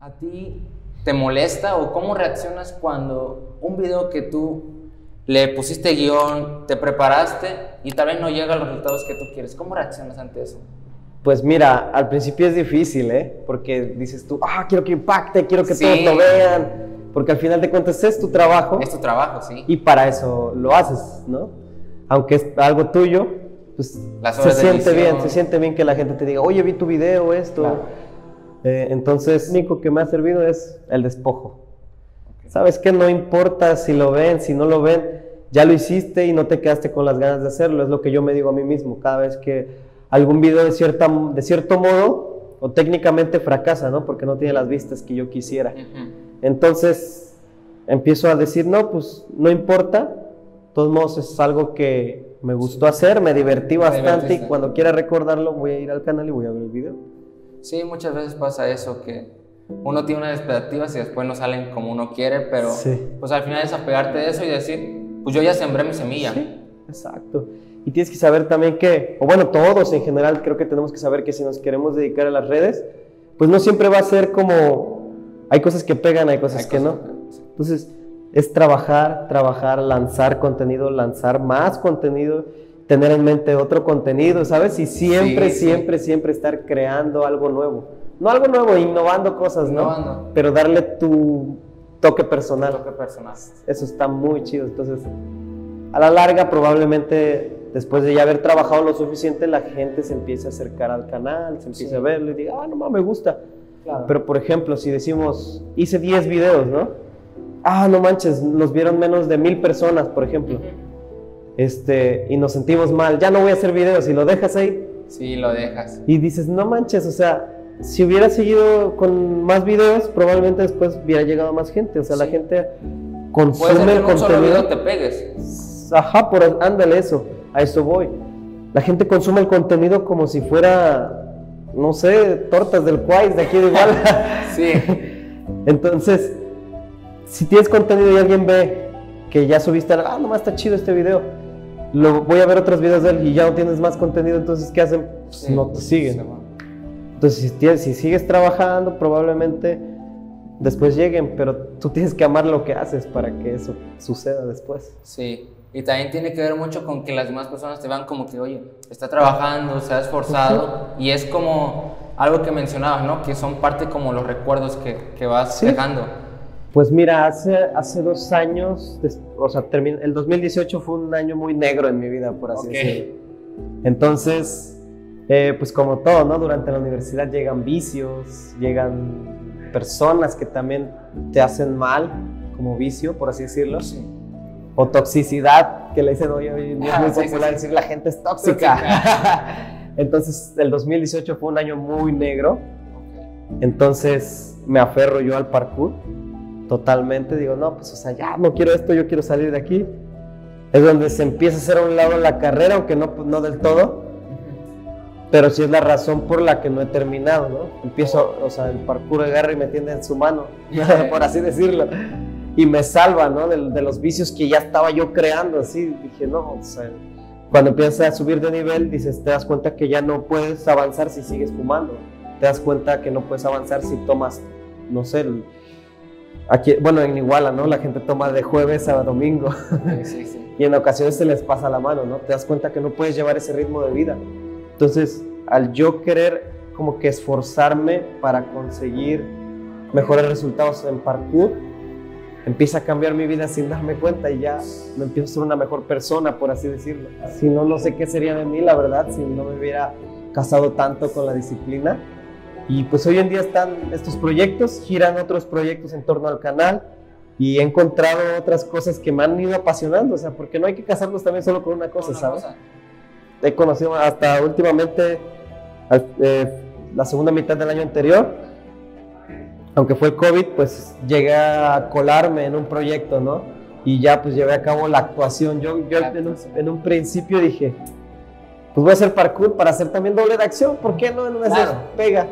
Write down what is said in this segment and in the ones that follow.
¿A ti te molesta o cómo reaccionas cuando un video que tú le pusiste guion, te preparaste y tal vez no llega a los resultados que tú quieres? ¿Cómo reaccionas ante eso? Pues mira, al principio es difícil, ¿eh? Porque dices tú, ah, quiero que impacte, quiero que Sí. todos lo vean. Porque al final de cuentas es tu trabajo Es tu trabajo, sí. y para eso lo haces, ¿no? Aunque es algo tuyo, pues Las se siente bien, se siente bien que la gente te diga, oye, vi tu video, esto. Claro. Eh, entonces, lo único que me ha servido es el despojo. ¿Sabes qué? No importa si lo ven, si no lo ven, ya lo hiciste y no te quedaste con las ganas de hacerlo. Es lo que yo me digo a mí mismo cada vez que algún video de, cierta, de cierto modo o técnicamente fracasa, ¿no? Porque no tiene las vistas que yo quisiera. Entonces empiezo a decir, no, pues no importa. De todos modos es algo que me gustó hacer, me divertí bastante y cuando quiera recordarlo voy a ir al canal y voy a ver el video. Sí, muchas veces pasa eso, que uno tiene unas expectativas y después no salen como uno quiere, pero Sí. pues al final es apegarte de eso y decir, pues yo ya sembré mi semilla. Sí, exacto. Y tienes que saber también que, o bueno, todos en general creo que tenemos que saber que si nos queremos dedicar a las redes, pues no siempre va a ser como, hay cosas que pegan, hay cosas Hay que cosas no. Entonces, es trabajar, trabajar, lanzar contenido, lanzar más contenido, tener en mente otro contenido, ¿sabes? Y siempre, Sí, sí. siempre, siempre estar creando algo nuevo. No algo nuevo, innovando cosas, ¿no? Innovando. Pero darle tu toque personal. Toque personal. Eso está muy chido. Entonces, a la larga, probablemente después de ya haber trabajado lo suficiente, la gente se empiece a acercar al canal, se empiece Sí. a verlo y diga, ah, no me gusta. Claro. Pero, por ejemplo, si decimos, hice 10 videos, ¿no? Ah, no manches, los vieron menos de mil personas, por ejemplo. Este, y nos sentimos mal, ya no voy a hacer videos y lo dejas ahí Sí, lo dejas. y dices, no manches, o sea, si hubiera seguido con más videos, probablemente después hubiera llegado más gente. O sea, la gente Puede ser consume que el solo contenido. video te pegues. Ajá, por ándale eso, a eso voy. La gente consume el contenido como si fuera, no sé, tortas del Quais de aquí de Iguala. Sí. Entonces, si tienes contenido y alguien ve que ya subiste, ah, nomás está chido este video, lo voy a ver otros videos de él y ya no tienes más contenido, entonces, ¿qué hacen? Pues Sí, no te siguen. Entonces, si, tienes- si sigues trabajando, probablemente después lleguen, pero tú tienes que amar lo que haces para que eso suceda después. Sí. Y también tiene que ver mucho con que las demás personas te vean como que, oye, está trabajando, se ha esforzado. Y es como algo que mencionabas, ¿no? Que son parte como los recuerdos que, que vas Sí. dejando. Pues mira, hace, hace dos años, o sea, el 2018 fue un año muy negro en mi vida, por así decirlo. Entonces, eh, pues como todo, ¿no? Durante la universidad llegan vicios, llegan personas que también te hacen mal, como vicio, por así decirlo. Sí. O toxicidad, que le dicen hoy, hoy en día es muy Ah, sí, sí, popular decir la gente es tóxica. Entonces, el 2018 fue un año muy negro. Entonces, me aferro yo al parkour totalmente. Digo, no, pues, o sea, ya no quiero esto, yo quiero salir de aquí. Es donde se empieza a hacer a un lado la carrera, aunque no, pues, no del todo. Pero sí es la razón por la que no he terminado, ¿no? Empiezo, o sea, el parkour agarra y me tiende en su mano, por así decirlo. Y me salva, ¿no? De, los vicios que ya estaba yo creando, así. Dije, no, o sea, cuando empiezas a subir de nivel, dices, te das cuenta que ya no puedes avanzar si sigues fumando. Te das cuenta que no puedes avanzar si tomas, no sé, el- aquí, bueno, en Iguala, ¿no? La gente toma de jueves a domingo Sí, sí, sí. y en ocasiones se les pasa la mano, ¿no? Te das cuenta que no puedes llevar ese ritmo de vida. Entonces, al yo querer como que esforzarme para conseguir mejores resultados en parkour, empieza a cambiar mi vida sin darme cuenta y ya me empiezo a ser una mejor persona, por así decirlo. Si no, no sé qué sería de mí, la verdad, si no me hubiera casado tanto con la disciplina. Y pues hoy en día están estos proyectos, giran otros proyectos en torno al canal y he encontrado otras cosas que me han ido apasionando, o sea, porque no hay que casarnos también solo con una cosa, Una ¿sabes? cosa. He conocido hasta últimamente, eh, la segunda mitad del año anterior, aunque fue el COVID, pues llegué a colarme en un proyecto, ¿no? Y ya pues llevé a cabo la actuación. Yo, yo en, un, actuación. en un principio dije, pues voy a hacer parkour para hacer también doble de acción, ¿por qué no? En una Claro. pega.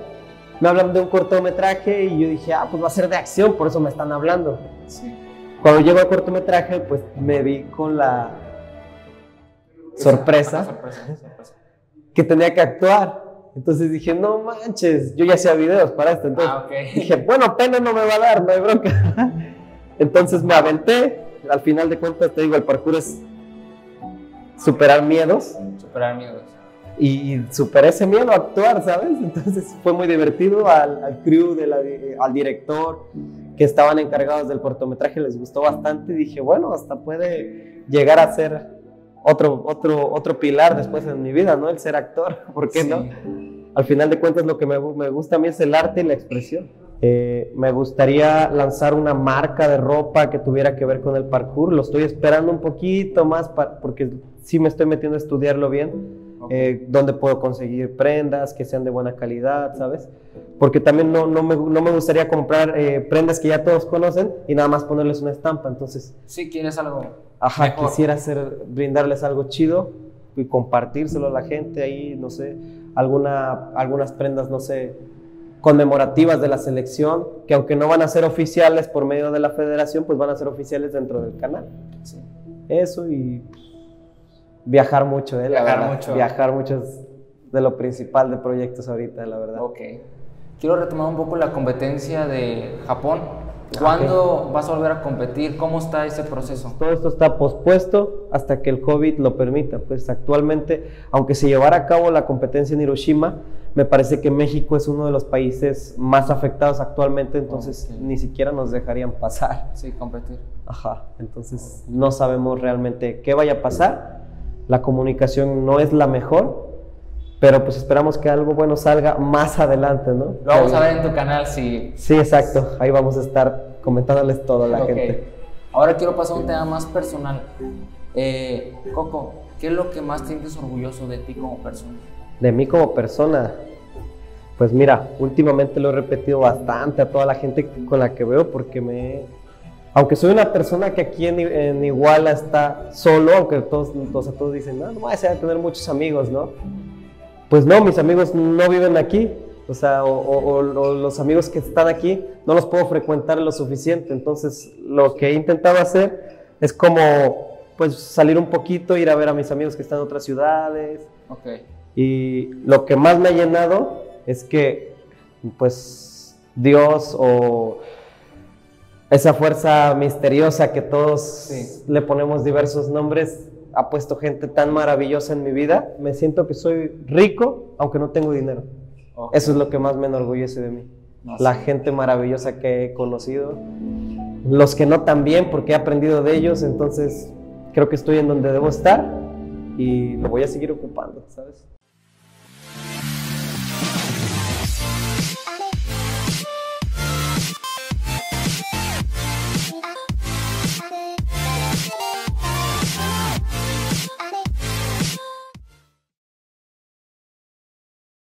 Me hablan de un cortometraje y yo dije, ah, pues va a ser de acción, por eso me están hablando. Sí. Cuando llego al cortometraje, pues me vi con la sorpresa Sorpresa, sorpresa. que tenía que actuar. Entonces dije, no manches, yo ya hacía videos para esto. Entonces Ah, ok. dije, bueno, pena no me va a dar, no hay bronca. Entonces me aventé. Al final de cuentas, te digo, el parkour es superar miedos Superar miedos. Y superé ese miedo a actuar, ¿sabes? Entonces fue muy divertido al, al crew, de la- al director que estaban encargados del cortometraje, les gustó bastante y dije, bueno, hasta puede llegar a ser otro, otro, otro pilar después en mi vida, ¿no? El ser actor, ¿por qué Sí. no? Al final de cuentas lo que me, me gusta a mí es el arte y la expresión. Eh, me gustaría lanzar una marca de ropa que tuviera que ver con el parkour. Lo estoy esperando un poquito más pa- porque sí me estoy metiendo a estudiarlo bien. Ok. Eh, donde puedo conseguir prendas que sean de buena calidad, ¿sabes? Porque también no, no, me, no me gustaría comprar eh, prendas que ya todos conocen y nada más ponerles una estampa. Entonces, Si quieres algo. ajá, Mejor. quisiera hacer, brindarles algo chido y compartírselo a la gente ahí, no sé, alguna, algunas prendas, no sé, conmemorativas de la selección, que aunque no van a ser oficiales por medio de la federación, pues van a ser oficiales dentro del canal. Sí. Eso y pues, viajar mucho, ¿eh? La Viajar verdad. mucho. Viajar mucho es de lo principal de proyectos ahorita, la verdad. Ok. Quiero retomar un poco la competencia de Japón. ¿Cuándo vas a volver a competir? ¿Cómo está ese proceso? Todo esto está pospuesto hasta que el COVID lo permita. Pues actualmente, aunque se llevara a cabo la competencia en Hiroshima, me parece que México es uno de los países más afectados actualmente, entonces Ok. ni siquiera nos dejarían pasar. Sí, competir. Ajá, entonces no sabemos realmente qué vaya a pasar. La comunicación no es la mejor, pero pues esperamos que algo bueno salga más adelante, ¿no? Lo vamos a ver en tu canal si... Sí, exacto. Ahí vamos a estar comentándoles todo a la Ok. gente. Ahora quiero pasar a un tema más personal. Eh, Coco, ¿qué es lo que más te sientes orgulloso de ti como persona? De mí como persona, pues mira, últimamente lo he repetido bastante a toda la gente con la que veo porque me... Aunque soy una persona que aquí en, en Iguala está solo, aunque todos, todos, todos dicen, no, no vas a tener muchos amigos, ¿no? Pues no, mis amigos no viven aquí, o sea, o, o- o- los amigos que están aquí no los puedo frecuentar lo suficiente, entonces lo que he intentado hacer es como, pues salir un poquito, ir a ver a mis amigos que están en otras ciudades, Ok. y lo que más me ha llenado es que, pues, Dios o esa fuerza misteriosa que todos Sí. le ponemos diversos nombres, ha puesto gente tan maravillosa en mi vida. Me siento que soy rico, aunque no tengo dinero. Eso es lo que más me enorgullece de mí. No, La sí. gente maravillosa que he conocido. Los que no tan bien, porque he aprendido de ellos. Entonces, creo que estoy en donde debo estar y lo voy a seguir ocupando, ¿sabes?